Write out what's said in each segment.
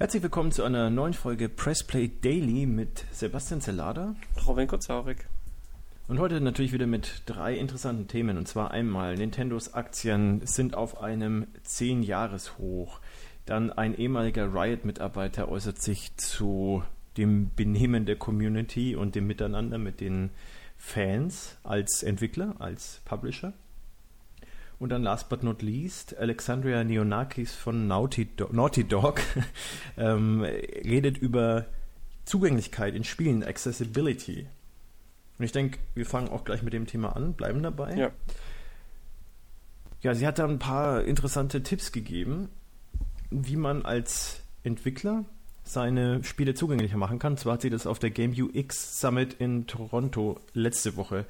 Herzlich willkommen zu einer neuen Folge Pressplay Daily mit Sebastian Zellada. Robin Kurzaurik. Und heute natürlich wieder mit drei interessanten Themen. Und zwar einmal, Nintendos Aktien sind auf einem 10-Jahres-Hoch. Dann ein ehemaliger Riot-Mitarbeiter äußert sich zu dem Benehmen der Community und dem Miteinander mit den Fans als Entwickler, als Publisher. Und dann last but not least, Alexandria Neonakis von Naughty, Do Naughty Dog ähm, redet über Zugänglichkeit in Spielen, Accessibility. Und ich denke, wir fangen auch gleich mit dem Thema an, bleiben dabei. Ja. Ja, sie hat da ein paar interessante Tipps gegeben, wie man als Entwickler seine Spiele zugänglicher machen kann. Zwar hat sie das auf der Game UX Summit in Toronto letzte Woche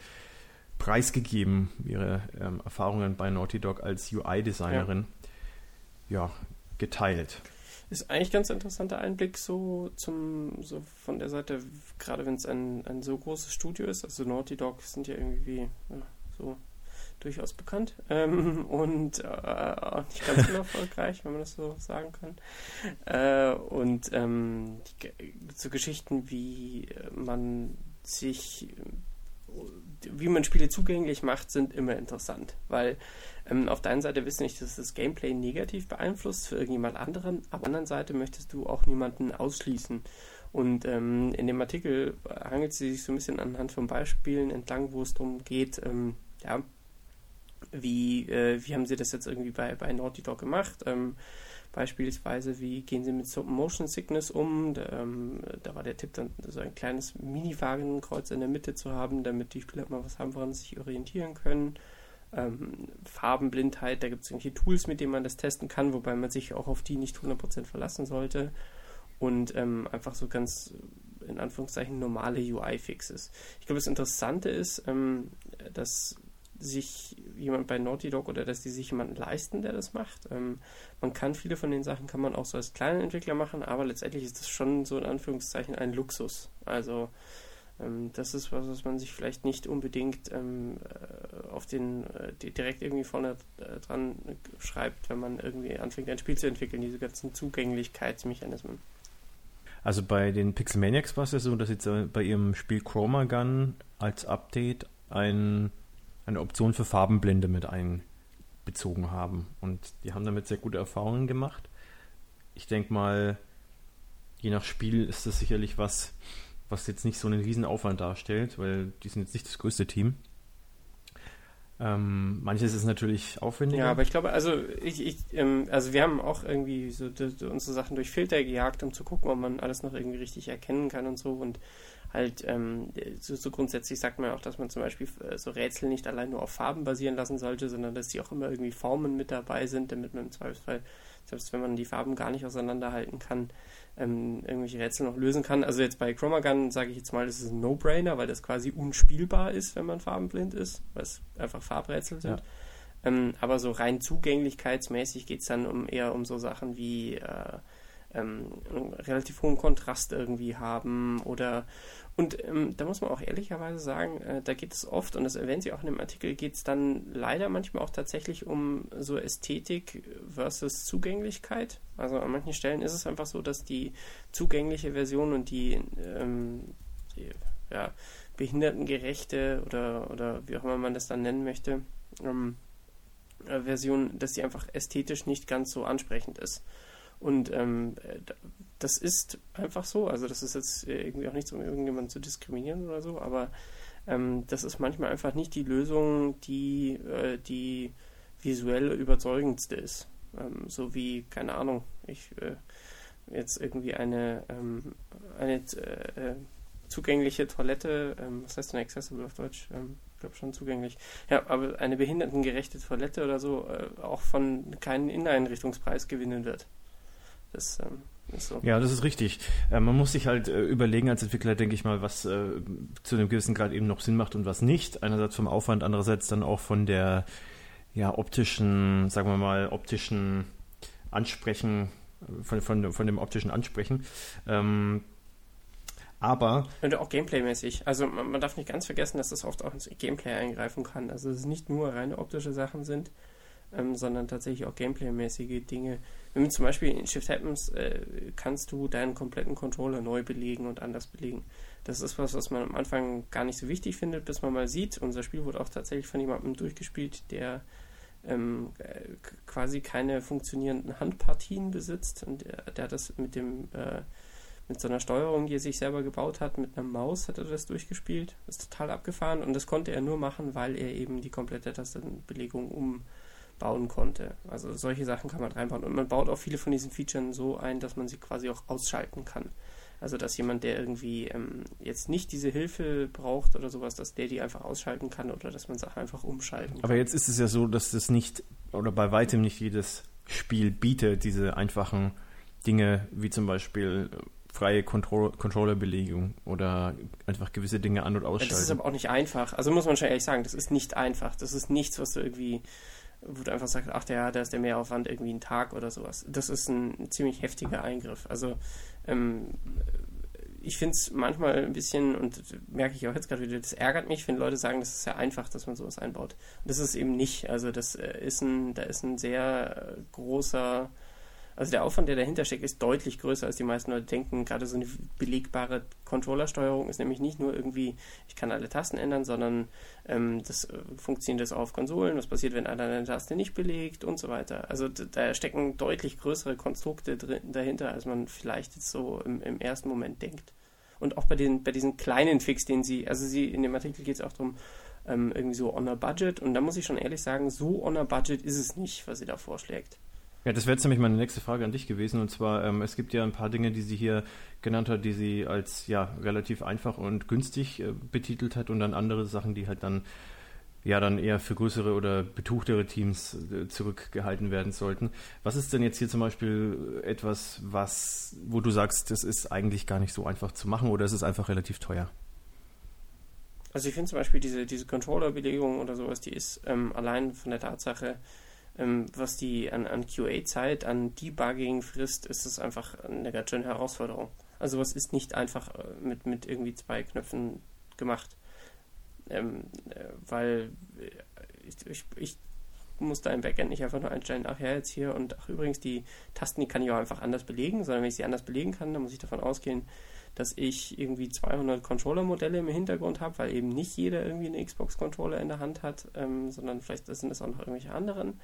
preisgegeben, ihre ähm, Erfahrungen bei Naughty Dog als UI-Designerin ja. ja. geteilt. Ist eigentlich ganz interessanter Einblick so zum so von der Seite, gerade wenn es ein, ein so großes Studio ist. Also Naughty Dog sind ja irgendwie ja, so durchaus bekannt ähm, und äh, auch nicht ganz unerfolgreich, wenn man das so sagen kann. Äh, und ähm, die, so Geschichten wie man sich wie man Spiele zugänglich macht, sind immer interessant, weil ähm, auf der einen Seite wissen nicht, dass das Gameplay negativ beeinflusst für irgendjemand anderen, aber auf der anderen Seite möchtest du auch niemanden ausschließen. Und ähm, in dem Artikel hangelt sie sich so ein bisschen anhand von Beispielen entlang, wo es darum geht, ähm, ja, wie, äh, wie haben sie das jetzt irgendwie bei, bei Naughty Dog gemacht? Ähm, Beispielsweise, wie gehen Sie mit Motion Sickness um? Da, ähm, da war der Tipp dann, so ein kleines Mini-Wagenkreuz in der Mitte zu haben, damit die Spieler mal was haben, woran sie sich orientieren können. Ähm, Farbenblindheit, da gibt es irgendwelche Tools, mit denen man das testen kann, wobei man sich auch auf die nicht 100% verlassen sollte. Und ähm, einfach so ganz in Anführungszeichen normale UI-Fixes. Ich glaube, das Interessante ist, ähm, dass sich jemand bei Naughty Dog oder dass die sich jemanden leisten, der das macht. Ähm, man kann viele von den Sachen kann man auch so als kleiner Entwickler machen, aber letztendlich ist das schon so in Anführungszeichen ein Luxus. Also ähm, das ist was, was man sich vielleicht nicht unbedingt ähm, äh, auf den äh, direkt irgendwie vorne äh, dran schreibt, wenn man irgendwie anfängt ein Spiel zu entwickeln, diese ganzen Zugänglichkeitsmechanismen. Also bei den Pixelmaniacs war es ja so, dass jetzt bei ihrem Spiel Chroma Gun als Update ein eine Option für Farbenblinde mit einbezogen haben. Und die haben damit sehr gute Erfahrungen gemacht. Ich denke mal, je nach Spiel ist das sicherlich was, was jetzt nicht so einen riesen Aufwand darstellt, weil die sind jetzt nicht das größte Team. Ähm, manches ist natürlich aufwendiger. Ja, aber ich glaube, also ich, ich ähm, also wir haben auch irgendwie so unsere Sachen durch Filter gejagt, um zu gucken, ob man alles noch irgendwie richtig erkennen kann und so. Und halt ähm, so, so, grundsätzlich sagt man auch, dass man zum Beispiel äh, so Rätsel nicht allein nur auf Farben basieren lassen sollte, sondern dass die auch immer irgendwie Formen mit dabei sind, damit man im Zweifelsfall, selbst wenn man die Farben gar nicht auseinanderhalten kann, ähm, irgendwelche Rätsel noch lösen kann. Also jetzt bei Chromagun sage ich jetzt mal, das ist ein No-Brainer, weil das quasi unspielbar ist, wenn man farbenblind ist, weil es einfach Farbrätsel sind. Ja. Ähm, aber so rein zugänglichkeitsmäßig geht es dann um eher um so Sachen wie äh, ähm, relativ hohen Kontrast irgendwie haben oder und ähm, da muss man auch ehrlicherweise sagen, äh, da geht es oft, und das erwähnen Sie auch in dem Artikel, geht es dann leider manchmal auch tatsächlich um so Ästhetik versus Zugänglichkeit. Also an manchen Stellen ist es einfach so, dass die zugängliche Version und die, ähm, die ja, behindertengerechte oder, oder wie auch immer man das dann nennen möchte, ähm, äh, Version, dass sie einfach ästhetisch nicht ganz so ansprechend ist. Und ähm, das ist einfach so. Also das ist jetzt irgendwie auch nichts, um irgendjemanden zu diskriminieren oder so, aber ähm, das ist manchmal einfach nicht die Lösung, die äh, die visuell überzeugendste ist. Ähm, so wie, keine Ahnung, ich äh, jetzt irgendwie eine, ähm, eine äh, zugängliche Toilette, ähm, was heißt denn accessible auf Deutsch? Ähm, ich glaube schon zugänglich. Ja, aber eine behindertengerechte Toilette oder so äh, auch von keinen Inneneinrichtungspreis gewinnen wird. Das ähm, ist so. Ja, das ist richtig. Äh, man muss sich halt äh, überlegen als Entwickler, denke ich mal, was äh, zu einem gewissen Grad eben noch Sinn macht und was nicht. Einerseits vom Aufwand, andererseits dann auch von der ja, optischen, sagen wir mal, optischen Ansprechen, von, von, von dem optischen Ansprechen. Ähm, aber. Und auch Gameplay-mäßig. Also man, man, darf nicht ganz vergessen, dass das oft auch ins Gameplay eingreifen kann. Also dass es nicht nur reine optische Sachen sind, ähm, sondern tatsächlich auch Gameplay-mäßige Dinge. Wenn zum Beispiel in Shift Happens äh, kannst du deinen kompletten Controller neu belegen und anders belegen. Das ist was, was man am Anfang gar nicht so wichtig findet, bis man mal sieht. Unser Spiel wurde auch tatsächlich von jemandem durchgespielt, der ähm, quasi keine funktionierenden Handpartien besitzt und der, der hat das mit dem äh, mit so einer Steuerung, die er sich selber gebaut hat, mit einer Maus hat er das durchgespielt. Ist total abgefahren und das konnte er nur machen, weil er eben die komplette Tastenbelegung umbauen konnte. Also solche Sachen kann man reinbauen und man baut auch viele von diesen Features so ein, dass man sie quasi auch ausschalten kann. Also dass jemand, der irgendwie ähm, jetzt nicht diese Hilfe braucht oder sowas, dass der die einfach ausschalten kann oder dass man Sachen einfach umschalten kann. Aber jetzt ist es ja so, dass das nicht oder bei weitem nicht jedes Spiel bietet diese einfachen Dinge wie zum Beispiel äh, freie Control Controller-Belegung oder einfach gewisse Dinge an- und ausschalten. Das ist aber auch nicht einfach. Also muss man schon ehrlich sagen, das ist nicht einfach. Das ist nichts, was du irgendwie, wo du einfach sagst, ach ja, da ist der Mehraufwand irgendwie ein Tag oder sowas. Das ist ein ziemlich heftiger Eingriff. Also ähm, ich finde es manchmal ein bisschen, und merke ich auch jetzt gerade wieder, das ärgert mich, wenn Leute sagen, das ist sehr einfach, dass man sowas einbaut. Und das ist eben nicht. Also das äh, ist ein, da ist ein sehr äh, großer also der Aufwand, der dahinter steckt, ist deutlich größer, als die meisten Leute denken. Gerade so eine belegbare Controllersteuerung ist nämlich nicht nur irgendwie, ich kann alle Tasten ändern, sondern ähm, das äh, funktioniert das auf Konsolen, was passiert, wenn einer eine Taste nicht belegt und so weiter. Also da stecken deutlich größere Konstrukte drin, dahinter, als man vielleicht jetzt so im, im ersten Moment denkt. Und auch bei, den, bei diesen kleinen Fix, den sie, also sie in dem Artikel geht es auch darum, ähm, irgendwie so on a budget. Und da muss ich schon ehrlich sagen, so on a budget ist es nicht, was sie da vorschlägt. Ja, das wäre jetzt nämlich meine nächste Frage an dich gewesen. Und zwar, ähm, es gibt ja ein paar Dinge, die sie hier genannt hat, die sie als ja relativ einfach und günstig äh, betitelt hat und dann andere Sachen, die halt dann ja dann eher für größere oder betuchtere Teams äh, zurückgehalten werden sollten. Was ist denn jetzt hier zum Beispiel etwas, was, wo du sagst, das ist eigentlich gar nicht so einfach zu machen oder ist es einfach relativ teuer? Also ich finde zum Beispiel diese, diese Controller-Belegung oder sowas, die ist ähm, allein von der Tatsache, ähm, was die an, an QA-Zeit, an Debugging frisst, ist es einfach eine ganz schöne Herausforderung. Also was ist nicht einfach äh, mit, mit irgendwie zwei Knöpfen gemacht. Ähm, äh, weil äh, ich, ich, ich muss da im Backend nicht einfach nur einstellen, ach ja, jetzt hier und ach übrigens, die Tasten, die kann ich auch einfach anders belegen, sondern wenn ich sie anders belegen kann, dann muss ich davon ausgehen, dass ich irgendwie 200 Controller-Modelle im Hintergrund habe, weil eben nicht jeder irgendwie einen Xbox-Controller in der Hand hat, ähm, sondern vielleicht sind es auch noch irgendwelche anderen.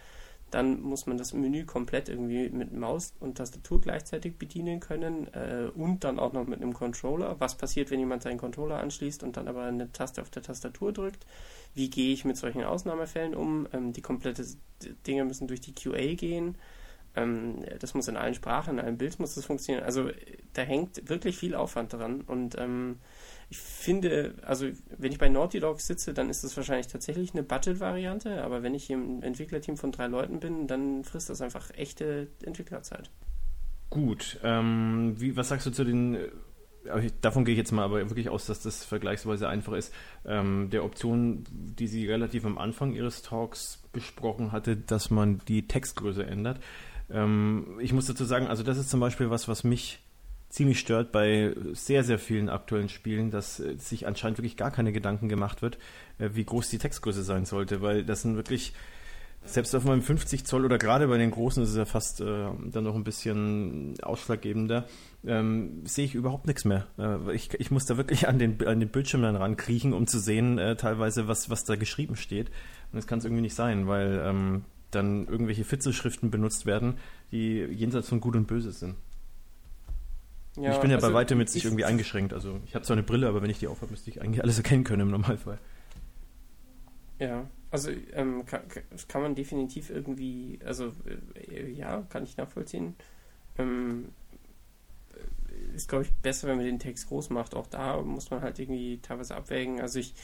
Dann muss man das Menü komplett irgendwie mit Maus und Tastatur gleichzeitig bedienen können äh, und dann auch noch mit einem Controller. Was passiert, wenn jemand seinen Controller anschließt und dann aber eine Taste auf der Tastatur drückt? Wie gehe ich mit solchen Ausnahmefällen um? Ähm, die komplette Dinge müssen durch die QA gehen. Ähm, das muss in allen Sprachen, in allen Bild muss das funktionieren. Also da hängt wirklich viel Aufwand dran und ähm, ich finde, also wenn ich bei Naughty Dog sitze, dann ist das wahrscheinlich tatsächlich eine Budget-Variante, aber wenn ich im Entwicklerteam von drei Leuten bin, dann frisst das einfach echte Entwicklerzeit. Gut, ähm, wie, was sagst du zu den davon gehe ich jetzt mal aber wirklich aus, dass das vergleichsweise einfach ist, ähm, der Option, die sie relativ am Anfang ihres Talks besprochen hatte, dass man die Textgröße ändert. Ähm, ich muss dazu sagen, also das ist zum Beispiel was, was mich ziemlich stört bei sehr, sehr vielen aktuellen Spielen, dass äh, sich anscheinend wirklich gar keine Gedanken gemacht wird, äh, wie groß die Textgröße sein sollte, weil das sind wirklich, selbst auf meinem 50 Zoll oder gerade bei den großen ist es ja fast äh, dann noch ein bisschen ausschlaggebender, ähm, sehe ich überhaupt nichts mehr. Äh, ich, ich muss da wirklich an den, an den Bildschirm dann rankriechen, um zu sehen, äh, teilweise, was, was da geschrieben steht. Und das kann es irgendwie nicht sein, weil ähm, dann irgendwelche Fitzelschriften benutzt werden, die jenseits von Gut und Böse sind. Ja, ich bin ja also bei weitem mit sich irgendwie eingeschränkt. Also ich habe zwar eine Brille, aber wenn ich die aufhabe, müsste ich eigentlich alles erkennen können im Normalfall. Ja, also ähm, kann, kann, man definitiv irgendwie, also äh, ja, kann ich nachvollziehen. Ähm, ist, glaube ich, besser, wenn man den Text groß macht. Auch da muss man halt irgendwie teilweise abwägen. Also ich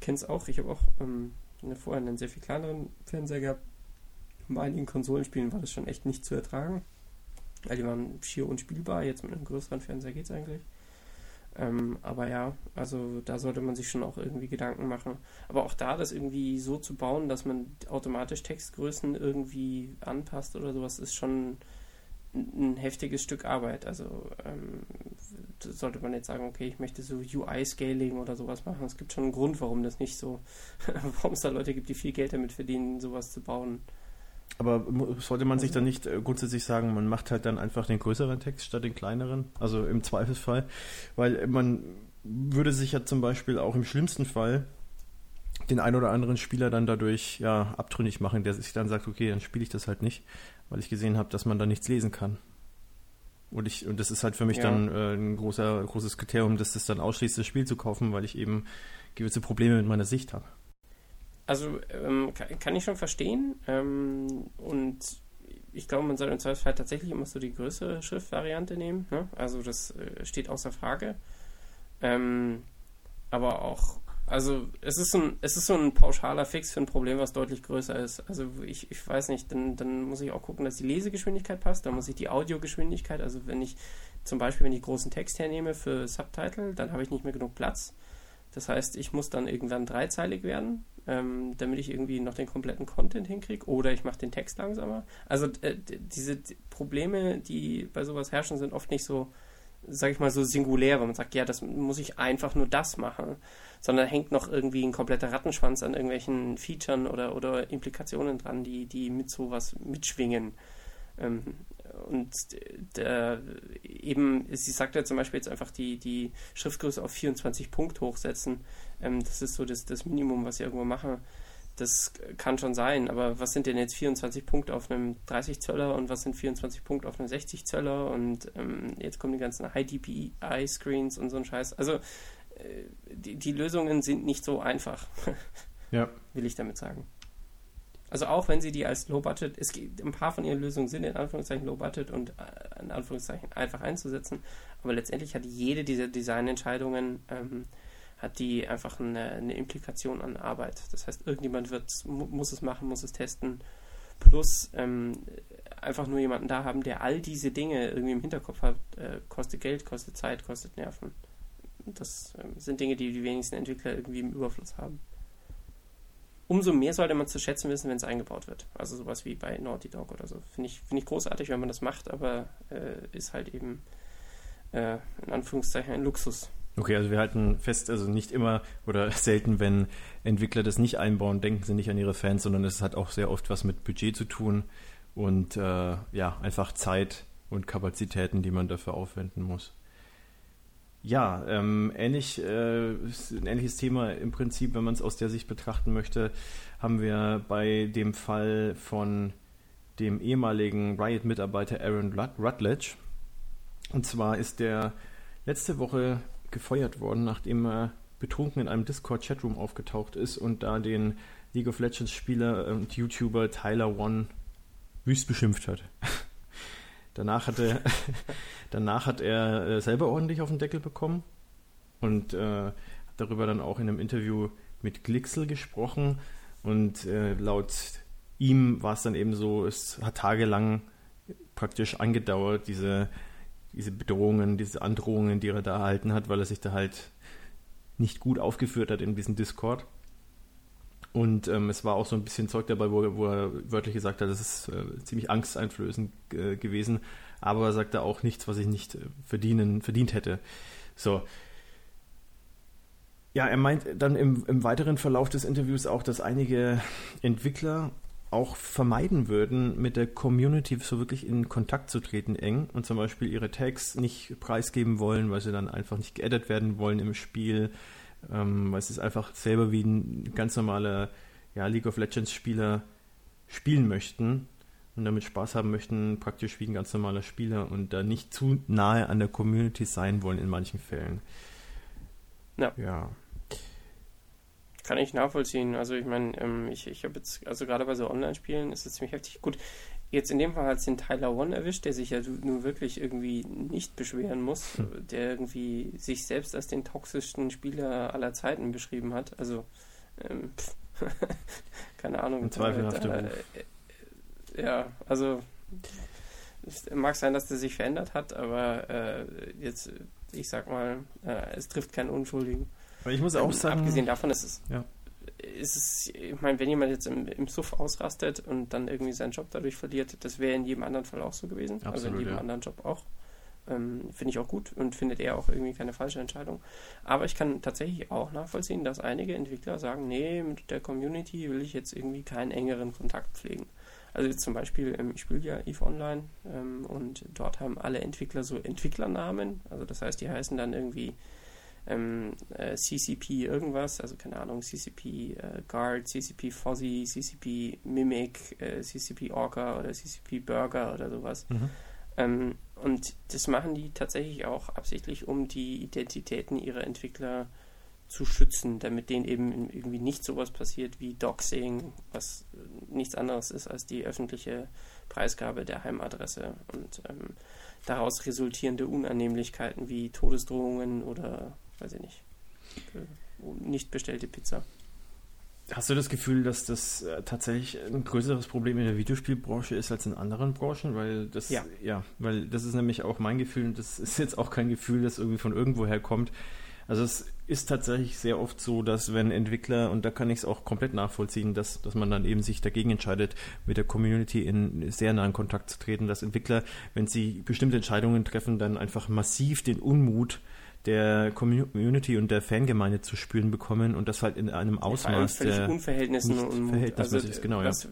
kenne es auch, ich habe auch ähm, vorher einen sehr viel kleineren Fernseher gehabt. Bei einigen Konsolenspielen war das schon echt nicht zu ertragen. Weil die waren schier unspielbar. Jetzt mit einem größeren Fernseher geht es eigentlich. Ähm, aber ja, also da sollte man sich schon auch irgendwie Gedanken machen. Aber auch da das irgendwie so zu bauen, dass man automatisch Textgrößen irgendwie anpasst oder sowas, ist schon ein heftiges Stück Arbeit. Also ähm, sollte man jetzt sagen, okay, ich möchte so UI-Scaling oder sowas machen. Es gibt schon einen Grund, warum das nicht so, warum es da Leute gibt, die viel Geld damit verdienen, sowas zu bauen. Aber sollte man sich dann nicht äh, grundsätzlich sagen, man macht halt dann einfach den größeren Text statt den kleineren? Also im Zweifelsfall. Weil man würde sich ja zum Beispiel auch im schlimmsten Fall den ein oder anderen Spieler dann dadurch ja abtrünnig machen, der sich dann sagt, okay, dann spiele ich das halt nicht, weil ich gesehen habe, dass man da nichts lesen kann. Und ich, und das ist halt für mich ja. dann äh, ein großer, großes Kriterium, dass das dann ausschließt, das Spiel zu kaufen, weil ich eben gewisse Probleme mit meiner Sicht habe. Also ähm, kann, ich schon verstehen. Ähm, und ich glaube, man soll im Zweifelsfall tatsächlich immer so die größere Schriftvariante nehmen. Ne? Also das äh, steht außer Frage. Ähm, aber auch, also es ist, ein, es ist so ein pauschaler Fix für ein Problem, was deutlich größer ist. Also ich, ich weiß nicht, dann, dann muss ich auch gucken, dass die Lesegeschwindigkeit passt, dann muss ich die Audiogeschwindigkeit, also wenn ich zum Beispiel, wenn ich großen Text hernehme für Subtitle, dann habe ich nicht mehr genug Platz. Das heißt, ich muss dann irgendwann dreizeilig werden, ähm, damit ich irgendwie noch den kompletten Content hinkriege. Oder ich mache den Text langsamer. Also äh, diese Probleme, die bei sowas herrschen, sind oft nicht so, sag ich mal, so singulär, weil man sagt, ja, das muss ich einfach nur das machen. Sondern hängt noch irgendwie ein kompletter Rattenschwanz an irgendwelchen Features oder, oder Implikationen dran, die, die mit sowas mitschwingen. Ähm, und der, eben, sie sagt ja zum Beispiel jetzt einfach die, die Schriftgröße auf 24 Punkt hochsetzen. Ähm, das ist so das, das Minimum, was sie irgendwo machen. Das kann schon sein, aber was sind denn jetzt 24 Punkte auf einem 30 Zöller und was sind 24 Punkte auf einem 60 Zöller und ähm, jetzt kommen die ganzen High DPI Screens und so ein Scheiß. Also äh, die, die Lösungen sind nicht so einfach. ja. Will ich damit sagen. Also auch wenn sie die als Low Budget, es gibt ein paar von ihren Lösungen sind in Anführungszeichen Low Budget und äh, in Anführungszeichen einfach einzusetzen, aber letztendlich hat jede dieser Designentscheidungen ähm, hat die einfach eine, eine, Implikation an Arbeit. Das heißt, irgendjemand wird muss es machen, muss es testen, plus ähm, einfach nur jemanden da haben, der all diese Dinge irgendwie im Hinterkopf hat, äh, kostet Geld, kostet Zeit, kostet Nerven. Das äh, sind Dinge, die die wenigsten Entwickler irgendwie im Überfluss haben umso mehr sollte man zu schätzen wissen, wenn es eingebaut wird. Also sowas wie bei Naughty Dog oder so. Finde ich, find ich großartig, wenn man das macht, aber äh, ist halt eben äh, in Anführungszeichen ein Luxus. Okay, also wir halten fest, also nicht immer oder selten, wenn Entwickler das nicht einbauen, denken sie nicht an ihre Fans, sondern es hat auch sehr oft was mit Budget zu tun und äh, ja, einfach Zeit und Kapazitäten, die man dafür aufwenden muss. Ja, ähm, ähnlich, äh, ein ähnliches Thema im Prinzip, wenn man es aus der Sicht betrachten möchte, haben wir bei dem Fall von dem ehemaligen Riot-Mitarbeiter Aaron Rutledge. Und zwar ist der letzte Woche gefeuert worden, nachdem er betrunken in einem Discord-Chatroom aufgetaucht ist und da den League of Legends-Spieler und YouTuber Tyler One wüst beschimpft hat. Danach hat er, danach hat er äh, selber ordentlich auf den Deckel bekommen und äh, hat darüber dann auch in einem Interview mit Glixel gesprochen. Und äh, laut ihm war es dann eben so, es hat tagelang praktisch angedauert, diese, diese Bedrohungen, diese Androhungen, die er da erhalten hat, weil er sich da halt nicht gut aufgeführt hat in diesem Discord. Und ähm, es war auch so ein bisschen Zeug dabei, wo, wo er wörtlich gesagt hat, das ist äh, ziemlich angsteinflößend äh, gewesen. Aber er sagte auch nichts, was ich nicht äh, verdienen, verdient hätte. So. Ja, er meint dann im, im weiteren Verlauf des Interviews auch, dass einige Entwickler auch vermeiden würden, mit der Community so wirklich in Kontakt zu treten, eng und zum Beispiel ihre Tags nicht preisgeben wollen, weil sie dann einfach nicht geaddet werden wollen im Spiel ähm, weil es ist einfach selber wie ein ganz normaler ja, League of Legends Spieler spielen möchten und damit Spaß haben möchten, praktisch wie ein ganz normaler Spieler und da nicht zu nahe an der Community sein wollen in manchen Fällen. Ja. ja. Kann ich nachvollziehen. Also ich meine, ähm, ich, ich habe jetzt, also gerade bei so Online-Spielen ist es ziemlich heftig. Gut, jetzt in dem Fall hat es den Tyler One erwischt, der sich ja nun wirklich irgendwie nicht beschweren muss, hm. der irgendwie sich selbst als den toxischsten Spieler aller Zeiten beschrieben hat. Also, ähm, keine Ahnung. Zweifelhafter äh, Ja, also es mag sein, dass der sich verändert hat, aber äh, jetzt, ich sag mal, äh, es trifft keinen Unschuldigen. Aber ich muss auch ähm, sagen. Abgesehen davon ist es. Ja ist es, ich meine, wenn jemand jetzt im, im Suff ausrastet und dann irgendwie seinen Job dadurch verliert, das wäre in jedem anderen Fall auch so gewesen. Absolut, also in jedem ja. anderen Job auch. ähm, finde ich auch gut und findet er auch irgendwie keine falsche Entscheidung. Aber ich kann tatsächlich auch nachvollziehen, dass einige Entwickler sagen, nee, mit der Community will ich jetzt irgendwie keinen engeren Kontakt pflegen. Also jetzt zum Beispiel, ähm, ich spiele ja EVE Online ähm, und dort haben alle Entwickler so Entwicklernamen. Also das heißt, die heißen dann irgendwie ähm, äh, CCP irgendwas, also keine Ahnung, CCP äh, Guard, CCP Fuzzy, CCP Mimic, äh, CCP Orca oder CCP Burger oder sowas. Mhm. Ähm, und das machen die tatsächlich auch absichtlich, um die Identitäten ihrer Entwickler zu schützen, damit denen eben irgendwie nicht sowas passiert wie Doxing, was nichts anderes ist als die öffentliche Preisgabe der Heimadresse und ähm, daraus resultierende Unannehmlichkeiten wie Todesdrohungen oder weiß ich nicht, äh, nicht bestellte Pizza. Hast du das Gefühl, dass das äh, tatsächlich ein größeres Problem in der Videospielbranche ist als in anderen Branchen? Weil das, ja. ja, weil das ist nämlich auch mein Gefühl und das ist jetzt auch kein Gefühl, das irgendwie von irgendwoher kommt. Also es ist tatsächlich sehr oft so, dass wenn Entwickler, und da kann ich es auch komplett nachvollziehen, dass, dass man dann eben sich dagegen entscheidet, mit der Community in sehr nahen Kontakt zu treten, dass Entwickler, wenn sie bestimmte Entscheidungen treffen, dann einfach massiv den Unmut der Community und der Fangemeinde zu spüren bekommen und das halt in einem Ausmaß ja, der Unverhältnissen und also, genau, was, ja.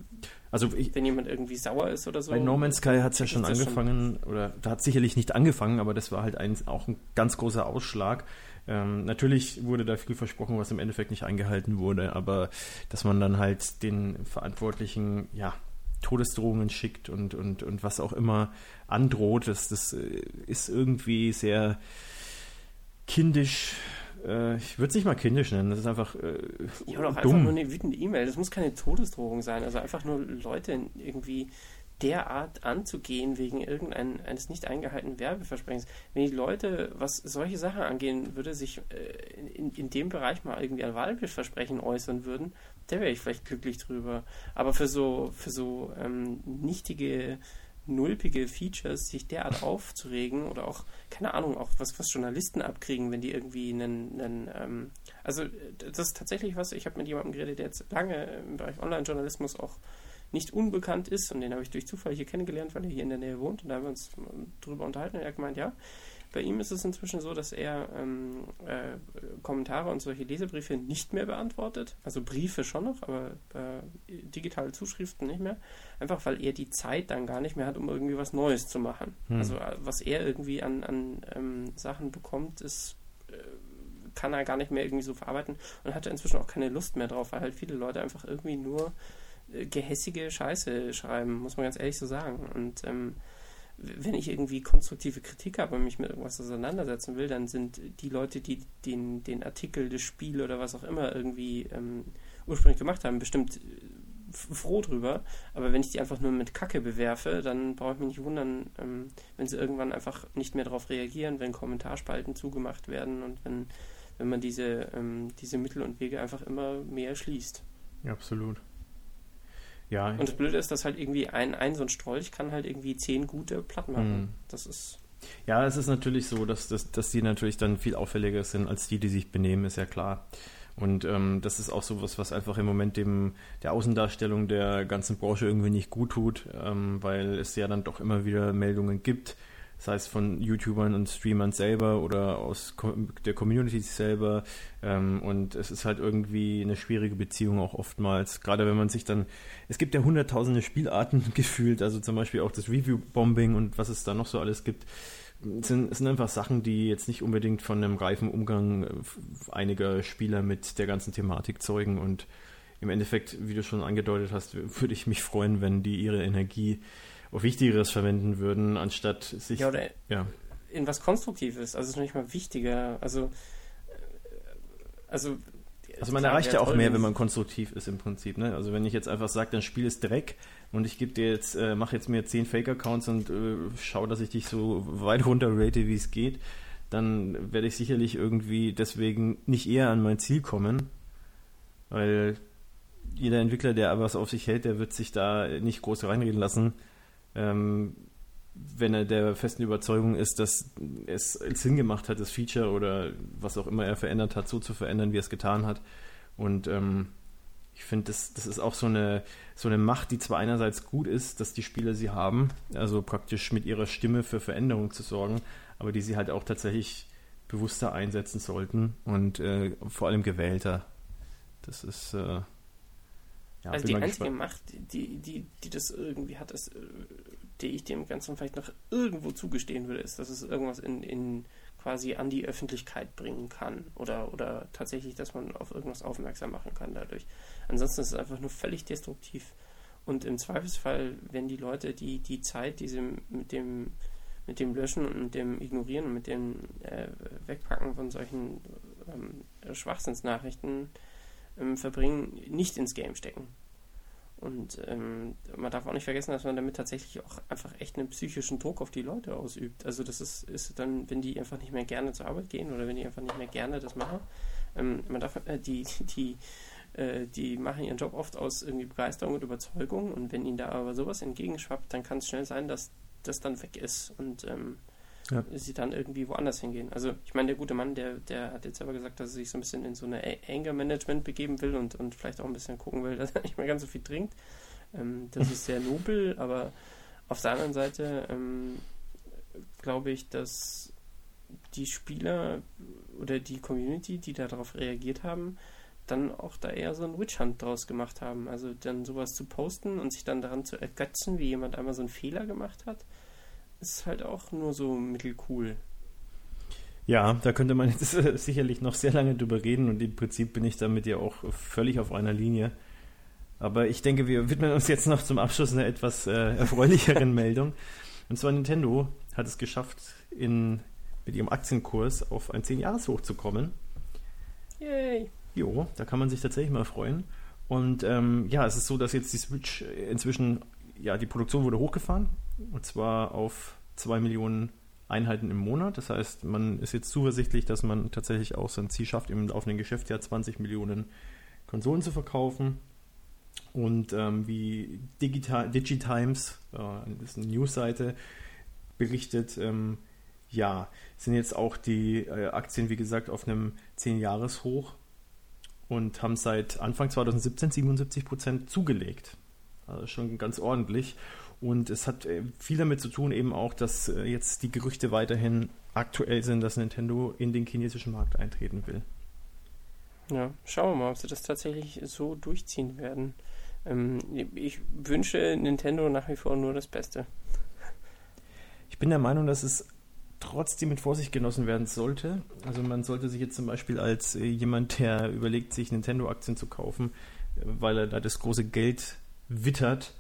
Also ich, wenn jemand irgendwie sauer ist oder so. Bei No Man's Sky hat es ja schon angefangen, schon oder da hat sicherlich nicht angefangen, aber das war halt ein, auch ein ganz großer Ausschlag. Ähm, natürlich wurde da viel versprochen, was im Endeffekt nicht eingehalten wurde, aber dass man dann halt den Verantwortlichen, ja, Todesdrohungen schickt und, und, und was auch immer androht, das, das äh, ist irgendwie sehr kindisch. Äh, ich würde es nicht mal kindisch nennen, das ist einfach. Äh, ja, oder auch dumm. einfach nur eine wütende E-Mail. Das muss keine Todesdrohung sein. Also einfach nur Leute irgendwie derart anzugehen wegen irgendeines nicht eingehaltenen Werbeversprechens. Wenn die Leute, was solche Sachen angehen würde, sich äh, in, in dem Bereich mal irgendwie ein Wahlversprechen äußern würden, da wäre ich vielleicht glücklich drüber. Aber für so, für so ähm, nichtige nulpige Features sich derart aufzuregen oder auch, keine Ahnung, auch was, was Journalisten abkriegen, wenn die irgendwie einen, einen ähm, also das ist tatsächlich was, ich habe mit jemandem geredet, der jetzt lange im Bereich Online-Journalismus auch nicht unbekannt ist und den habe ich durch Zufall hier kennengelernt, weil er hier in der Nähe wohnt und da haben wir uns drüber unterhalten und er hat gemeint, ja, bei ihm ist es inzwischen so, dass er ähm, äh, Kommentare und solche Lesebriefe nicht mehr beantwortet. Also Briefe schon noch, aber äh, digitale Zuschriften nicht mehr. Einfach weil er die Zeit dann gar nicht mehr hat, um irgendwie was Neues zu machen. Hm. Also äh, was er irgendwie an, an ähm, Sachen bekommt, ist äh, kann er gar nicht mehr irgendwie so verarbeiten und hat inzwischen auch keine Lust mehr drauf, weil halt viele Leute einfach irgendwie nur äh, gehässige Scheiße schreiben, muss man ganz ehrlich so sagen. Und ähm, wenn ich irgendwie konstruktive Kritik habe und mich mit irgendwas auseinandersetzen will, dann sind die Leute, die den, den Artikel, das Spiel oder was auch immer irgendwie ähm, ursprünglich gemacht haben, bestimmt äh, froh drüber. Aber wenn ich die einfach nur mit Kacke bewerfe, dann brauche ich mich nicht wundern, ähm, wenn sie irgendwann einfach nicht mehr darauf reagieren, wenn Kommentarspalten zugemacht werden und wenn, wenn man diese, ähm, diese Mittel und Wege einfach immer mehr schließt. Ja, absolut. Ja. Und das Blöde ist, dass halt irgendwie ein, ein so ein Strolch kann halt irgendwie zehn gute Platten machen. Mhm. Das ist. Ja, es ist natürlich so, dass, dass, dass die natürlich dann viel auffälliger sind als die, die sich benehmen, ist ja klar. Und ähm, das ist auch sowas, was einfach im Moment dem der Außendarstellung der ganzen Branche irgendwie nicht gut tut, ähm, weil es ja dann doch immer wieder Meldungen gibt, sei es von YouTubern und Streamern selber oder aus der Community selber. Ähm, und es ist halt irgendwie eine schwierige Beziehung auch oftmals, gerade wenn man sich dann, es gibt ja hunderttausende Spielarten gefühlt, also zum Beispiel auch das Review-Bombing und was es da noch so alles gibt. Sind, sind einfach Sachen, die jetzt nicht unbedingt von einem reifen Umgang äh, einiger Spieler mit der ganzen Thematik zeugen und im Endeffekt, wie du schon angedeutet hast, würde ich mich freuen, wenn die ihre Energie auf Wichtigeres verwenden würden, anstatt sich. Ja, oder ja. in was Konstruktives. Also es ist noch nicht mal wichtiger. Also, äh, also also man erreicht ja auch mehr, wenn man konstruktiv ist im Prinzip. Ne? Also wenn ich jetzt einfach sage, dein Spiel ist Dreck und ich gebe dir jetzt, äh, mache jetzt mir zehn Fake-Accounts und äh, schaue, dass ich dich so weit runter rate, wie es geht, dann werde ich sicherlich irgendwie deswegen nicht eher an mein Ziel kommen, weil jeder Entwickler, der was auf sich hält, der wird sich da nicht groß reinreden lassen, ähm, wenn er der festen Überzeugung ist, dass es Sinn gemacht hat, das Feature oder was auch immer er verändert hat, so zu verändern, wie er es getan hat. Und ähm, ich finde, das, das ist auch so eine, so eine Macht, die zwar einerseits gut ist, dass die Spieler sie haben, also praktisch mit ihrer Stimme für Veränderung zu sorgen, aber die sie halt auch tatsächlich bewusster einsetzen sollten und äh, vor allem gewählter. Das ist. Äh, ja, also die einzige gespannt. Macht, die, die, die das irgendwie hat, ist, äh, die ich dem Ganzen vielleicht noch irgendwo zugestehen würde, ist, dass es irgendwas in, in quasi an die Öffentlichkeit bringen kann oder, oder tatsächlich, dass man auf irgendwas aufmerksam machen kann dadurch. Ansonsten ist es einfach nur völlig destruktiv. Und im Zweifelsfall, wenn die Leute die, die Zeit, die sie mit dem, mit dem Löschen und mit dem Ignorieren und mit dem äh, Wegpacken von solchen ähm, Schwachsinnsnachrichten ähm, verbringen, nicht ins Game stecken. Und ähm, man darf auch nicht vergessen, dass man damit tatsächlich auch einfach echt einen psychischen Druck auf die Leute ausübt. Also das ist, ist dann, wenn die einfach nicht mehr gerne zur Arbeit gehen oder wenn die einfach nicht mehr gerne das machen. Ähm, man darf äh, die, die, äh, die machen ihren Job oft aus irgendwie Begeisterung und Überzeugung und wenn ihnen da aber sowas entgegenschwappt, dann kann es schnell sein, dass das dann weg ist und ähm, ja. sie dann irgendwie woanders hingehen. Also ich meine, der gute Mann, der, der hat jetzt selber gesagt, dass er sich so ein bisschen in so eine Anger-Management begeben will und, und vielleicht auch ein bisschen gucken will, dass er nicht mehr ganz so viel trinkt. Ähm, das ist sehr nobel, aber auf der anderen Seite ähm, glaube ich, dass die Spieler oder die Community, die darauf reagiert haben, dann auch da eher so ein Witch Hunt draus gemacht haben. Also dann sowas zu posten und sich dann daran zu ergötzen, wie jemand einmal so einen Fehler gemacht hat ist halt auch nur so mittelcool. Ja, da könnte man jetzt äh, sicherlich noch sehr lange drüber reden und im Prinzip bin ich damit ja auch völlig auf einer Linie. Aber ich denke, wir widmen uns jetzt noch zum Abschluss einer etwas äh, erfreulicheren Meldung. Und zwar Nintendo hat es geschafft, in, mit ihrem Aktienkurs auf ein 10-Jahres-Hoch zu kommen. Yay! Jo, da kann man sich tatsächlich mal freuen. Und ähm, ja, es ist so, dass jetzt die Switch inzwischen, ja, die Produktion wurde hochgefahren und zwar auf zwei Millionen Einheiten im Monat. Das heißt, man ist jetzt zuversichtlich, dass man tatsächlich auch sein Ziel schafft, im laufenden Geschäftsjahr 20 Millionen Konsolen zu verkaufen. Und ähm, wie Digital, Digitimes, äh, das ist eine Newsseite, berichtet, ähm, ja, sind jetzt auch die äh, Aktien, wie gesagt, auf einem 10-Jahres-Hoch und haben seit Anfang 2017 77 Prozent zugelegt. Also schon ganz ordentlich. Und es hat äh, viel damit zu tun, eben auch, dass äh, jetzt die Gerüchte weiterhin aktuell sind, dass Nintendo in den chinesischen Markt eintreten will. Ja, schauen wir mal, ob sie das tatsächlich so durchziehen werden. Ähm, ich wünsche Nintendo nach wie vor nur das Beste. Ich bin der Meinung, dass es trotzdem mit Vorsicht genossen werden sollte. Also man sollte sich jetzt zum Beispiel als jemand, der überlegt, sich Nintendo-Aktien zu kaufen, weil er da das große Geld wittert,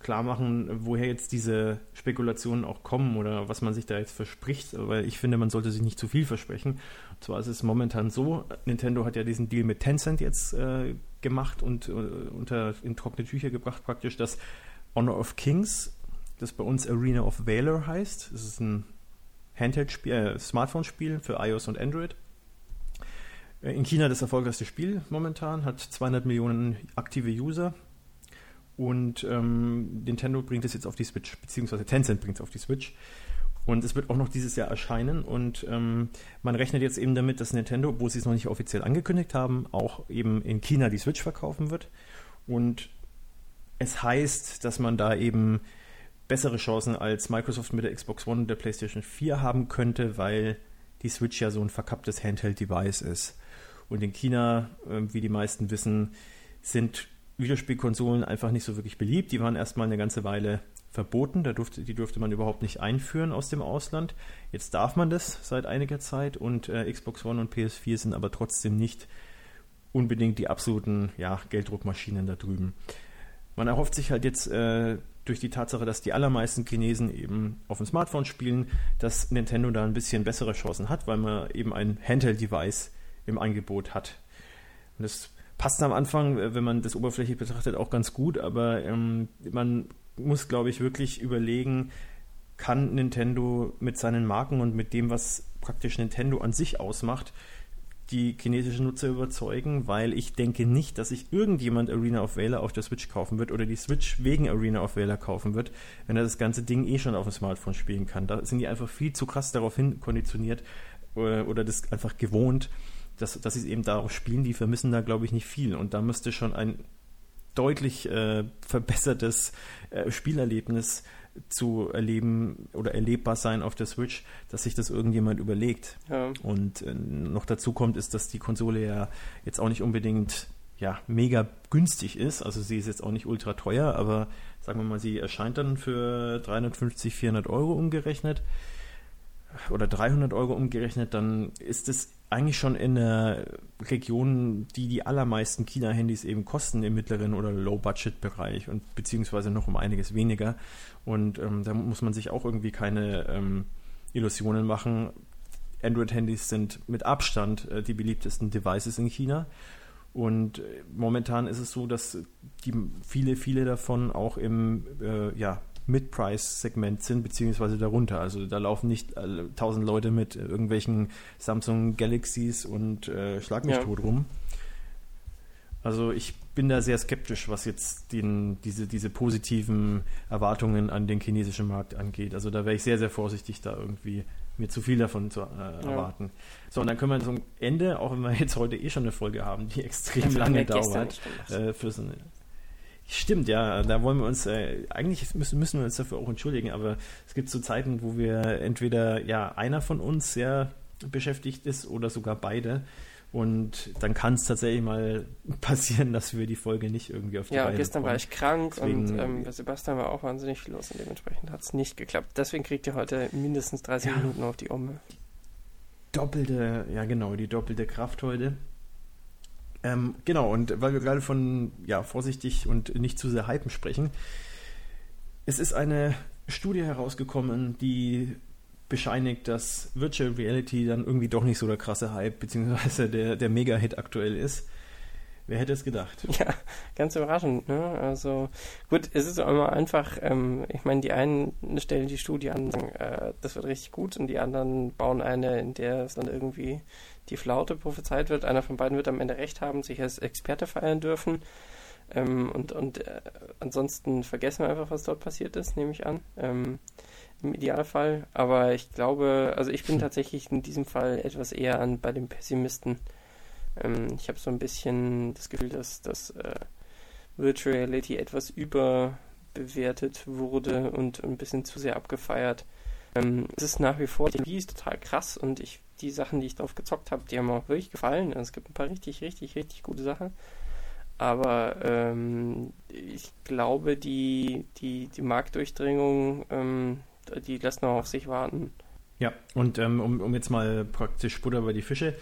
klar machen, woher jetzt diese Spekulationen auch kommen oder was man sich da jetzt verspricht, weil ich finde, man sollte sich nicht zu viel versprechen. Und zwar ist es momentan so, Nintendo hat ja diesen Deal mit Tencent jetzt äh, gemacht und äh, unter in trockene Tücher gebracht praktisch, dass Honor of Kings, das bei uns Arena of Valor heißt, das ist ein Handheld-Spiel, äh, Smartphone-Spiel für iOS und Android. Äh, in China das erfolgreichste Spiel momentan, hat 200 Millionen aktive User, und ähm, Nintendo bringt es jetzt auf die Switch, beziehungsweise Tencent bringt es auf die Switch. Und es wird auch noch dieses Jahr erscheinen. Und ähm, man rechnet jetzt eben damit, dass Nintendo, obwohl sie es noch nicht offiziell angekündigt haben, auch eben in China die Switch verkaufen wird. Und es heißt, dass man da eben bessere Chancen als Microsoft mit der Xbox One und der PlayStation 4 haben könnte, weil die Switch ja so ein verkapptes Handheld-Device ist. Und in China, äh, wie die meisten wissen, sind Videospielkonsolen einfach nicht so wirklich beliebt. Die waren erstmal eine ganze Weile verboten. Da durfte, die durfte man überhaupt nicht einführen aus dem Ausland. Jetzt darf man das seit einiger Zeit und äh, Xbox One und PS4 sind aber trotzdem nicht unbedingt die absoluten ja, Gelddruckmaschinen da drüben. Man erhofft sich halt jetzt äh, durch die Tatsache, dass die allermeisten Chinesen eben auf dem Smartphone spielen, dass Nintendo da ein bisschen bessere Chancen hat, weil man eben ein Handheld-Device im Angebot hat. Und das passt am Anfang, äh, wenn man das oberflächlich betrachtet, auch ganz gut, aber ähm, man muss, glaube ich, wirklich überlegen, kann Nintendo mit seinen Marken und mit dem, was praktisch Nintendo an sich ausmacht, die chinesischen Nutzer überzeugen, weil ich denke nicht, dass sich irgendjemand Arena of Valor auf der Switch kaufen wird oder die Switch wegen Arena of Valor kaufen wird, wenn er das ganze Ding eh schon auf dem Smartphone spielen kann. Da sind die einfach viel zu krass darauf hin konditioniert äh, oder das einfach gewohnt, dass, dass sie eben darauf spielen, die vermissen da, glaube ich, nicht viel. Und da müsste schon ein deutlich äh, verbessertes äh, Spielerlebnis zu erleben oder erlebbar sein auf der Switch, dass sich das irgendjemand überlegt. Ja. Und äh, noch dazu kommt, ist, dass die Konsole ja jetzt auch nicht unbedingt ja, mega günstig ist. Also sie ist jetzt auch nicht ultra teuer, aber sagen wir mal, sie erscheint dann für 350, 400 Euro umgerechnet oder 300 Euro umgerechnet, dann ist es eigentlich schon in einer Region, die die allermeisten China-Handys eben kosten im mittleren oder Low-Budget-Bereich und beziehungsweise noch um einiges weniger. Und ähm, da muss man sich auch irgendwie keine ähm, Illusionen machen. Android-Handys sind mit Abstand äh, die beliebtesten Devices in China. Und äh, momentan ist es so, dass die, viele, viele davon auch im äh, ja, Mid-Price-Segment sind, beziehungsweise darunter. Also da laufen nicht äh, tausend Leute mit irgendwelchen Samsung Galaxies und äh, Schlag mich ja. tot rum. Also ich bin da sehr skeptisch, was jetzt den, diese, diese positiven Erwartungen an den chinesischen Markt angeht. Also da wäre ich sehr, sehr vorsichtig, da irgendwie mir zu viel davon zu äh, erwarten. Ja. So, und dann können wir zum Ende, auch wenn wir jetzt heute eh schon eine Folge haben, die extrem lange dauert, äh, für so eine Stimmt, ja, da wollen wir uns, äh, eigentlich müssen, müssen wir uns dafür auch entschuldigen, aber es gibt so Zeiten, wo wir entweder, ja, einer von uns sehr beschäftigt ist oder sogar beide. Und dann kann es tatsächlich mal passieren, dass wir die Folge nicht irgendwie auf die Ja, Beine gestern bekommen. war ich krank Deswegen, und ähm, bei Sebastian war auch wahnsinnig viel los und dementsprechend hat es nicht geklappt. Deswegen kriegt ihr heute mindestens 30 ja, Minuten auf die Umme. Doppelte, ja genau, die doppelte Kraft heute. Ähm, genau, und weil wir gerade von ja, vorsichtig und nicht zu sehr hypen sprechen, es ist eine Studie herausgekommen, die bescheinigt, dass Virtual Reality dann irgendwie doch nicht so der krasse Hype, beziehungsweise der, der Mega-Hit aktuell ist. Wer hätte es gedacht? Ja, ganz überraschend. Ne? Also gut, es ist immer einfach, ähm, ich meine, die einen stellen die Studie an sagen, äh, das wird richtig gut und die anderen bauen eine, in der es dann irgendwie die Flaute prophezeit wird. Einer von beiden wird am Ende recht haben, sich als Experte feiern dürfen. Ähm, und und äh, ansonsten vergessen wir einfach, was dort passiert ist, nehme ich an. Ähm, Im Idealfall. Aber ich glaube, also ich bin tatsächlich in diesem Fall etwas eher an bei den Pessimisten. Ähm, ich habe so ein bisschen das Gefühl, dass, dass äh, Virtual Reality etwas überbewertet wurde und ein bisschen zu sehr abgefeiert. Ähm, es ist nach wie vor, die ist total krass und ich die Sachen, die ich drauf gezockt habe, die haben mir auch wirklich gefallen. Also es gibt ein paar richtig, richtig, richtig gute Sachen. Aber ähm, ich glaube, die, die, die Marktdurchdringung, ähm, die lässt noch auf sich warten. Ja, und ähm, um, um jetzt mal praktisch Butter bei die Fische.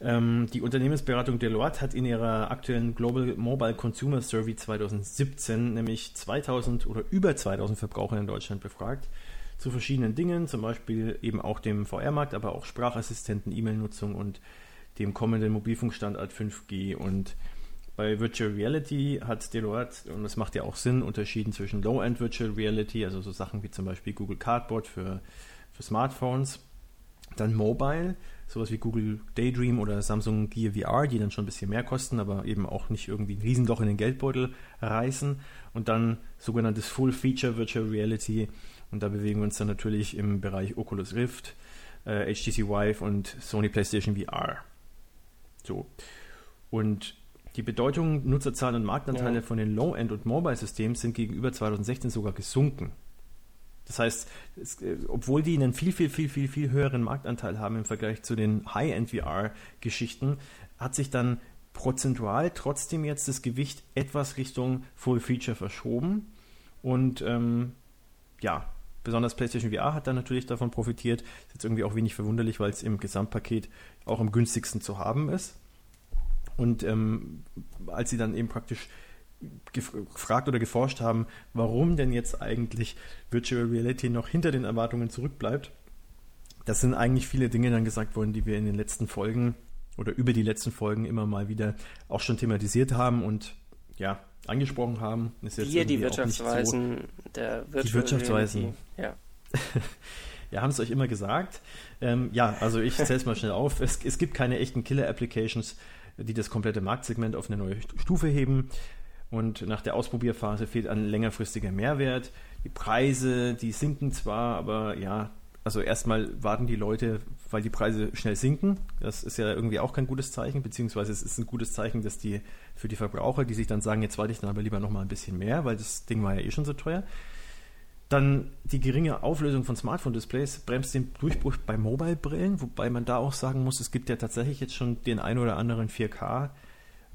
Ähm, die Unternehmensberatung Deloitte hat in ihrer aktuellen Global Mobile Consumer Survey 2017 nämlich 2000 oder über 2000 Verbraucher in Deutschland befragt zu verschiedenen Dingen, zum Beispiel eben auch dem VR-Markt, aber auch Sprachassistenten, E-Mail-Nutzung und dem kommenden Mobilfunkstandard 5G. Und bei Virtual Reality hat Deloitte, und das macht ja auch Sinn, unterschieden zwischen Low-End Virtual Reality, also so Sachen wie zum Beispiel Google Cardboard für, für Smartphones, dann Mobile, sowas wie Google Daydream oder Samsung Gear VR, die dann schon ein bisschen mehr kosten, aber eben auch nicht irgendwie ein Riesenloch in den Geldbeutel reißen. Und dann sogenanntes Full Feature Virtual Reality, und da bewegen wir uns dann natürlich im Bereich Oculus Rift, äh, HTC Vive und Sony PlayStation VR. So. Und die Bedeutung, Nutzerzahlen und Marktanteile ja. von den Low-End- und Mobile-Systemen sind gegenüber 2016 sogar gesunken. Das heißt, es, äh, obwohl die einen viel, viel, viel, viel, viel höheren Marktanteil haben im Vergleich zu den High-End-VR-Geschichten, hat sich dann prozentual trotzdem jetzt das Gewicht etwas Richtung Full Feature verschoben. Und ähm, ja, Besonders PlayStation VR hat dann natürlich davon profitiert. Ist jetzt irgendwie auch wenig verwunderlich, weil es im Gesamtpaket auch am günstigsten zu haben ist. Und ähm, als sie dann eben praktisch gefragt oder geforscht haben, warum denn jetzt eigentlich Virtual Reality noch hinter den Erwartungen zurückbleibt, das sind eigentlich viele Dinge dann gesagt worden, die wir in den letzten Folgen oder über die letzten Folgen immer mal wieder auch schon thematisiert haben und ja, angesprochen haben. Ist jetzt Wir, die Wirtschaftsweisen so, der Virtual Die Wirtschaftsweisen. Ja. ja, haben es euch immer gesagt. Ähm, ja, also ich zähle es mal schnell auf. Es, es gibt keine echten Killer-Applications, die das komplette Marktsegment auf eine neue Stufe heben. Und nach der Ausprobierphase fehlt ein längerfristiger Mehrwert. Die Preise, die sinken zwar, aber ja, also erstmal warten die Leute, weil die Preise schnell sinken. Das ist ja irgendwie auch kein gutes Zeichen, beziehungsweise es ist ein gutes Zeichen, dass die für die Verbraucher, die sich dann sagen, jetzt warte ich dann aber lieber noch mal ein bisschen mehr, weil das Ding war ja eh schon so teuer. Dann die geringe Auflösung von Smartphone-Displays bremst den Durchbruch bei Mobile-Brillen, wobei man da auch sagen muss, es gibt ja tatsächlich jetzt schon den ein oder anderen 4K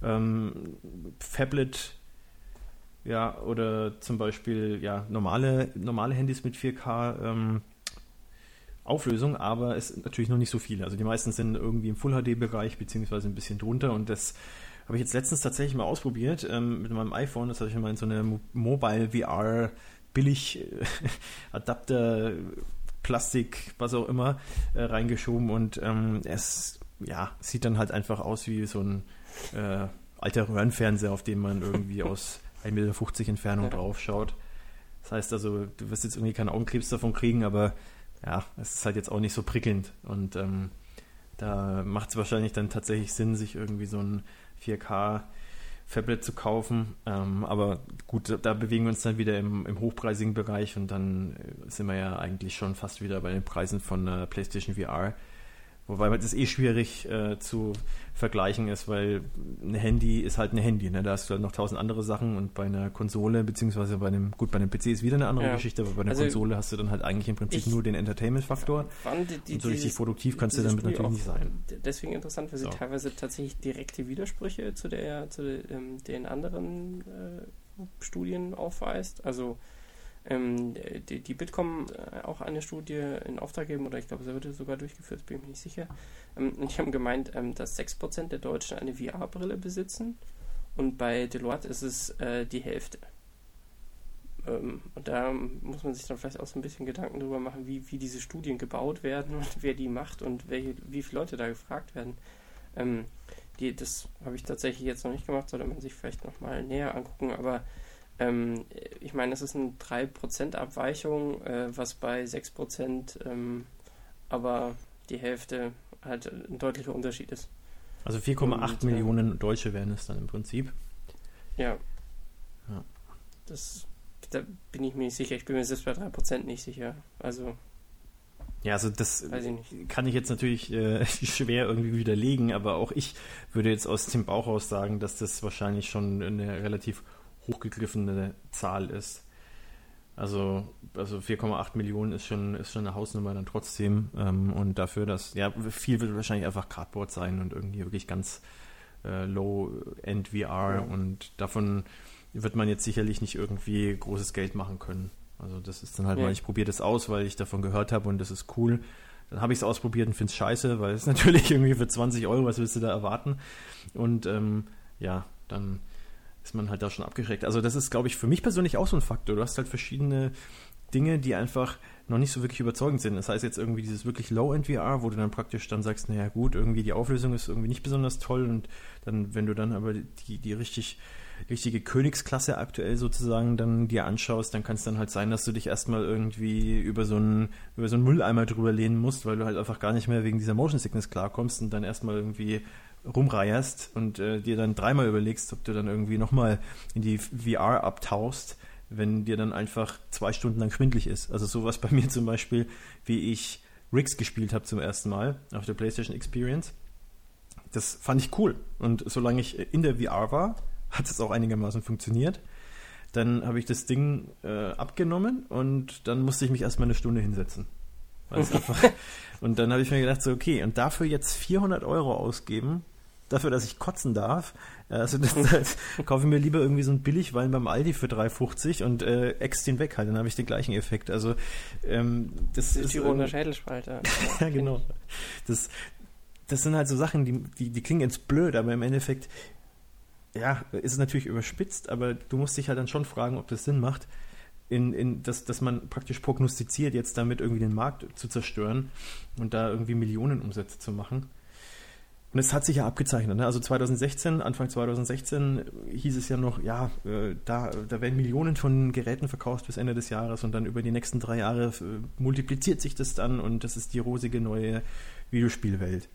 ähm, Phablet, ja, oder zum Beispiel ja, normale, normale Handys mit 4K ähm, Auflösung, aber es sind natürlich noch nicht so viele. Also die meisten sind irgendwie im Full HD-Bereich, beziehungsweise ein bisschen drunter und das habe ich jetzt letztens tatsächlich mal ausprobiert ähm, mit meinem iPhone. Das habe ich mal in so eine Mobile VR billig äh, Adapter, Plastik, was auch immer, äh, reingeschoben und ähm, es ja, sieht dann halt einfach aus wie so ein äh, alter Röhrenfernseher, auf dem man irgendwie aus 1,50 Meter Entfernung ja. drauf schaut. Das heißt also, du wirst jetzt irgendwie keinen Augenkrebs davon kriegen, aber ja, es ist halt jetzt auch nicht so prickelnd. Und ähm, da macht es wahrscheinlich dann tatsächlich Sinn, sich irgendwie so ein 4K Fablet zu kaufen. Ähm, aber gut, da bewegen wir uns dann wieder im, im, hochpreisigen Bereich und dann äh, sind wir ja eigentlich schon fast wieder bei den Preisen von äh, PlayStation VR. Wobei das eh schwierig äh, zu vergleichen ist, weil ein Handy ist halt ein Handy. Ne? Da hast du halt noch tausend andere Sachen und bei einer Konsole, beziehungsweise bei einem, gut, bei einem PC ist wieder eine andere ja. Geschichte, aber bei einer also Konsole hast du dann halt eigentlich im Prinzip nur den Entertainment-Faktor. Und so richtig produktiv kannst du damit natürlich nicht sein. Deswegen interessant, weil sie so. teilweise tatsächlich direkte Widersprüche zu, der, zu ähm, den anderen äh, Studien aufweist. Also ähm, die, die, Bitkom äh, auch eine Studie in Auftrag geben, oder ich glaube, sie wurde sogar durchgeführt, bin ich mir nicht sicher. Ähm, und die haben gemeint, ähm, dass 6% der Deutschen eine VR-Brille besitzen und bei Deloitte ist es äh, die Hälfte. Ähm, und da muss man sich dann vielleicht auch so ein bisschen Gedanken darüber machen, wie, wie diese Studien gebaut werden und wer die macht und welche, wie viele Leute da gefragt werden. Ähm, die, das habe ich tatsächlich jetzt noch nicht gemacht, sollte man sich vielleicht nochmal näher angucken, aber ähm, ich meine, es ist eine 3% Abweichung, äh, was bei 6% ähm, aber die Hälfte halt ein deutlicher Unterschied ist. Also 4,8 ähm, Millionen Deutsche wären es dann im Prinzip. Ja. ja. Das, da bin ich mir nicht sicher. Ich bin mir selbst bei 3% nicht sicher. Also. Ja, also das ich kann ich jetzt natürlich äh, schwer irgendwie widerlegen, aber auch ich würde jetzt aus dem Bauch aus sagen, dass das wahrscheinlich schon eine relativ hochgegriffene Zahl ist. Also, also 4,8 Millionen ist schon, ist schon eine Hausnummer dann trotzdem. Ähm, und dafür, dass, ja, viel wird wahrscheinlich einfach Cardboard sein und irgendwie wirklich ganz äh, Low-End VR. Ja. Und davon wird man jetzt sicherlich nicht irgendwie großes Geld machen können. Also das ist dann halt ja. mal, ich probiere das aus, weil ich davon gehört habe und das ist cool. Dann habe ich es ausprobiert und finde es scheiße, weil es natürlich irgendwie für 20 Euro, was willst du da erwarten? Und ähm, ja, dann ist man halt da schon abgeschreckt. Also das ist, glaube ich, für mich persönlich auch so ein Faktor. Du hast halt verschiedene Dinge, die einfach noch nicht so wirklich überzeugend sind. Das heißt jetzt irgendwie dieses wirklich Low-End VR, wo du dann praktisch dann sagst, naja gut, irgendwie die Auflösung ist irgendwie nicht besonders toll und dann, wenn du dann aber die, die richtig, richtige Königsklasse aktuell sozusagen dann dir anschaust, dann kann es dann halt sein, dass du dich erstmal irgendwie über so einen, über so einen Mülleimer drüber lehnen musst, weil du halt einfach gar nicht mehr wegen dieser Motion Sickness klarkommst und dann erstmal irgendwie rumreierst und äh, dir dann dreimal überlegst, ob du dann irgendwie nochmal in die VR abtauchst, wenn dir dann einfach zwei Stunden lang schwindlig ist. Also sowas bei mir zum Beispiel, wie ich Riggs gespielt habe zum ersten Mal auf der PlayStation Experience. Das fand ich cool. Und solange ich in der VR war, hat es auch einigermaßen funktioniert. Dann habe ich das Ding äh, abgenommen und dann musste ich mich erstmal eine Stunde hinsetzen. und dann habe ich mir gedacht, so, okay, und dafür jetzt 400 Euro ausgeben, dafür, dass ich kotzen darf. Also das, das kaufe ich mir lieber irgendwie so ein Billigwein beim Aldi für 3,50 und äh, ex den weg halt, dann habe ich den gleichen Effekt. Also ähm, das, das ist Tiroler ähm, Schädelspalter. ja, genau. Das, das sind halt so Sachen, die, die, die klingen jetzt blöd, aber im Endeffekt, ja, ist es natürlich überspitzt, aber du musst dich halt dann schon fragen, ob das Sinn macht, in, in, dass, dass man praktisch prognostiziert, jetzt damit irgendwie den Markt zu zerstören und da irgendwie Millionenumsätze zu machen. Und es hat sich ja abgezeichnet. Ne? Also 2016, Anfang 2016 hieß es ja noch, ja, äh, da, da werden Millionen von Geräten verkauft bis Ende des Jahres und dann über die nächsten drei Jahre äh, multipliziert sich das dann und das ist die rosige neue Videospielwelt.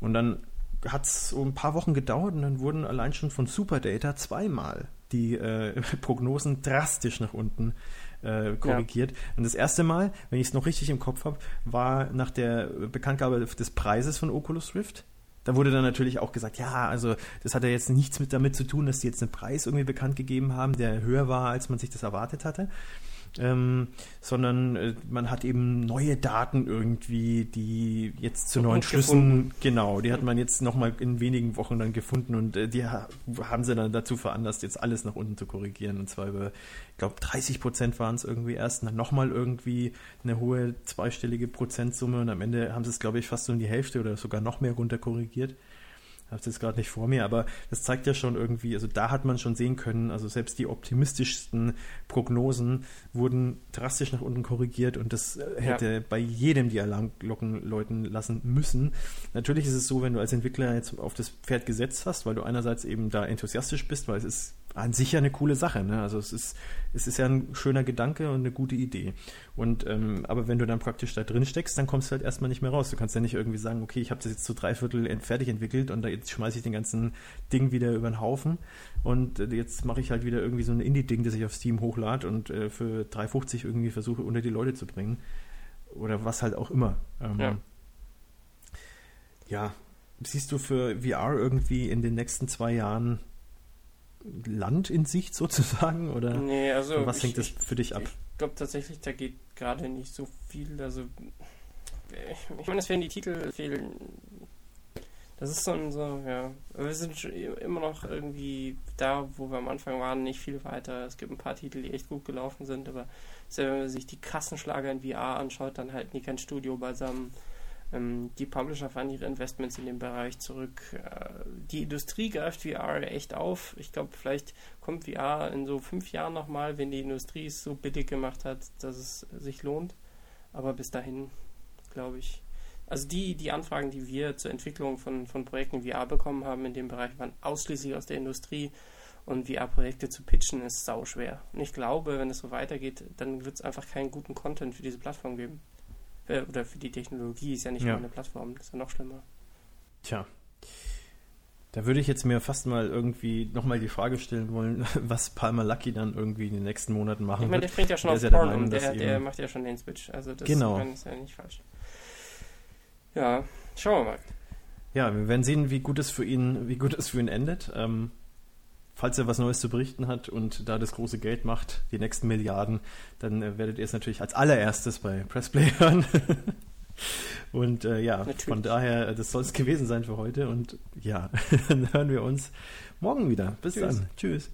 Und dann hat es so ein paar Wochen gedauert und dann wurden allein schon von Superdata zweimal die äh, Prognosen drastisch nach unten äh, korrigiert. Ja. Und das erste Mal, wenn ich es noch richtig im Kopf habe, war nach der Bekanntgabe des Preises von Oculus Rift. Da wurde dann natürlich auch gesagt, ja, also das hat ja jetzt nichts mit damit zu tun, dass sie jetzt einen Preis irgendwie bekannt gegeben haben, der höher war, als man sich das erwartet hatte. Ähm, sondern äh, man hat eben neue Daten irgendwie, die jetzt zu neuen Schlüssen, gefunden. genau, die hat man jetzt nochmal in wenigen Wochen dann gefunden und äh, die ha haben sie dann dazu veranlasst, jetzt alles nach unten zu korrigieren und zwar über, ich glaube 30 Prozent waren es irgendwie erst, dann nochmal irgendwie eine hohe zweistellige Prozentsumme und am Ende haben sie es glaube ich fast so in die Hälfte oder sogar noch mehr runter korrigiert habe es jetzt gerade nicht vor mir, aber das zeigt ja schon irgendwie, also da hat man schon sehen können, also selbst die optimistischsten Prognosen wurden drastisch nach unten korrigiert und das äh, hätte ja. bei jedem die Alarmglocken läuten lassen müssen. Natürlich ist es so, wenn du als Entwickler jetzt auf das Pferd gesetzt hast, weil du einerseits eben da enthusiastisch bist, weil es ist an sich ja eine coole Sache. Ne? Also es ist, es ist ja ein schöner Gedanke und eine gute Idee. Und ähm, aber wenn du dann praktisch da drin steckst, dann kommst du halt erstmal nicht mehr raus. Du kannst ja nicht irgendwie sagen, okay, ich habe das jetzt zu drei Viertel fertig entwickelt und da jetzt schmeiße ich den ganzen Ding wieder über den Haufen und äh, jetzt mache ich halt wieder irgendwie so ein Indie-Ding, das ich auf Steam hochlade und äh, für 3,50 irgendwie versuche unter die Leute zu bringen. Oder was halt auch immer. Ähm, ja. ja. Siehst du für VR irgendwie in den nächsten zwei Jahren Land in Sicht sozusagen? Oder nee, also was hängt ich, das für dich ab? Ich glaube tatsächlich, da geht gerade nicht so viel. Also ich meine, es werden die Titel fehlen. Das ist so ein, so, ja. Wir sind immer noch irgendwie da, wo wir am Anfang waren, nicht viel weiter. Es gibt ein paar Titel, die echt gut gelaufen sind, aber wenn man sich die Kassenschlager in VR anschaut, dann halten die kein Studio beisammen. Ähm, die Publisher fahren ihre Investments in den Bereich zurück. Äh, die Industrie greift VR echt auf. Ich glaube, vielleicht kommt VR in so fünf Jahren nochmal, wenn die Industrie es so billig gemacht hat, dass es sich lohnt. Aber bis dahin, glaube ich. Also die, die Anfragen, die wir zur Entwicklung von, von Projekten VR bekommen haben in dem Bereich, waren ausschließlich aus der Industrie. Und VR-Projekte zu pitchen ist sau schwer. Und ich glaube, wenn es so weitergeht, dann wird es einfach keinen guten Content für diese Plattform geben. Äh, oder für die Technologie ist ja nicht ja. nur eine Plattform, das ist ja noch schlimmer. Tja. Da würde ich jetzt mir fast mal irgendwie nochmal die Frage stellen wollen, was Palmer Lucky dann irgendwie in den nächsten Monaten machen ich meine, der springt ja schon auf Porn ja um, der, der macht ja schon den Switch. Also das genau. ist ja nicht falsch. Ja, schauen wir mal. Ja, wir werden sehen, wie gut es für ihn, wie gut es für ihn endet. Ähm, falls er was Neues zu berichten hat und da das große Geld macht, die nächsten Milliarden, dann äh, werdet ihr es natürlich als allererstes bei Pressplay hören. und äh, ja, natürlich. von daher, äh, das soll es gewesen sein für heute. Und ja, dann hören wir uns morgen wieder. Bis Tschüss. dann. Tschüss.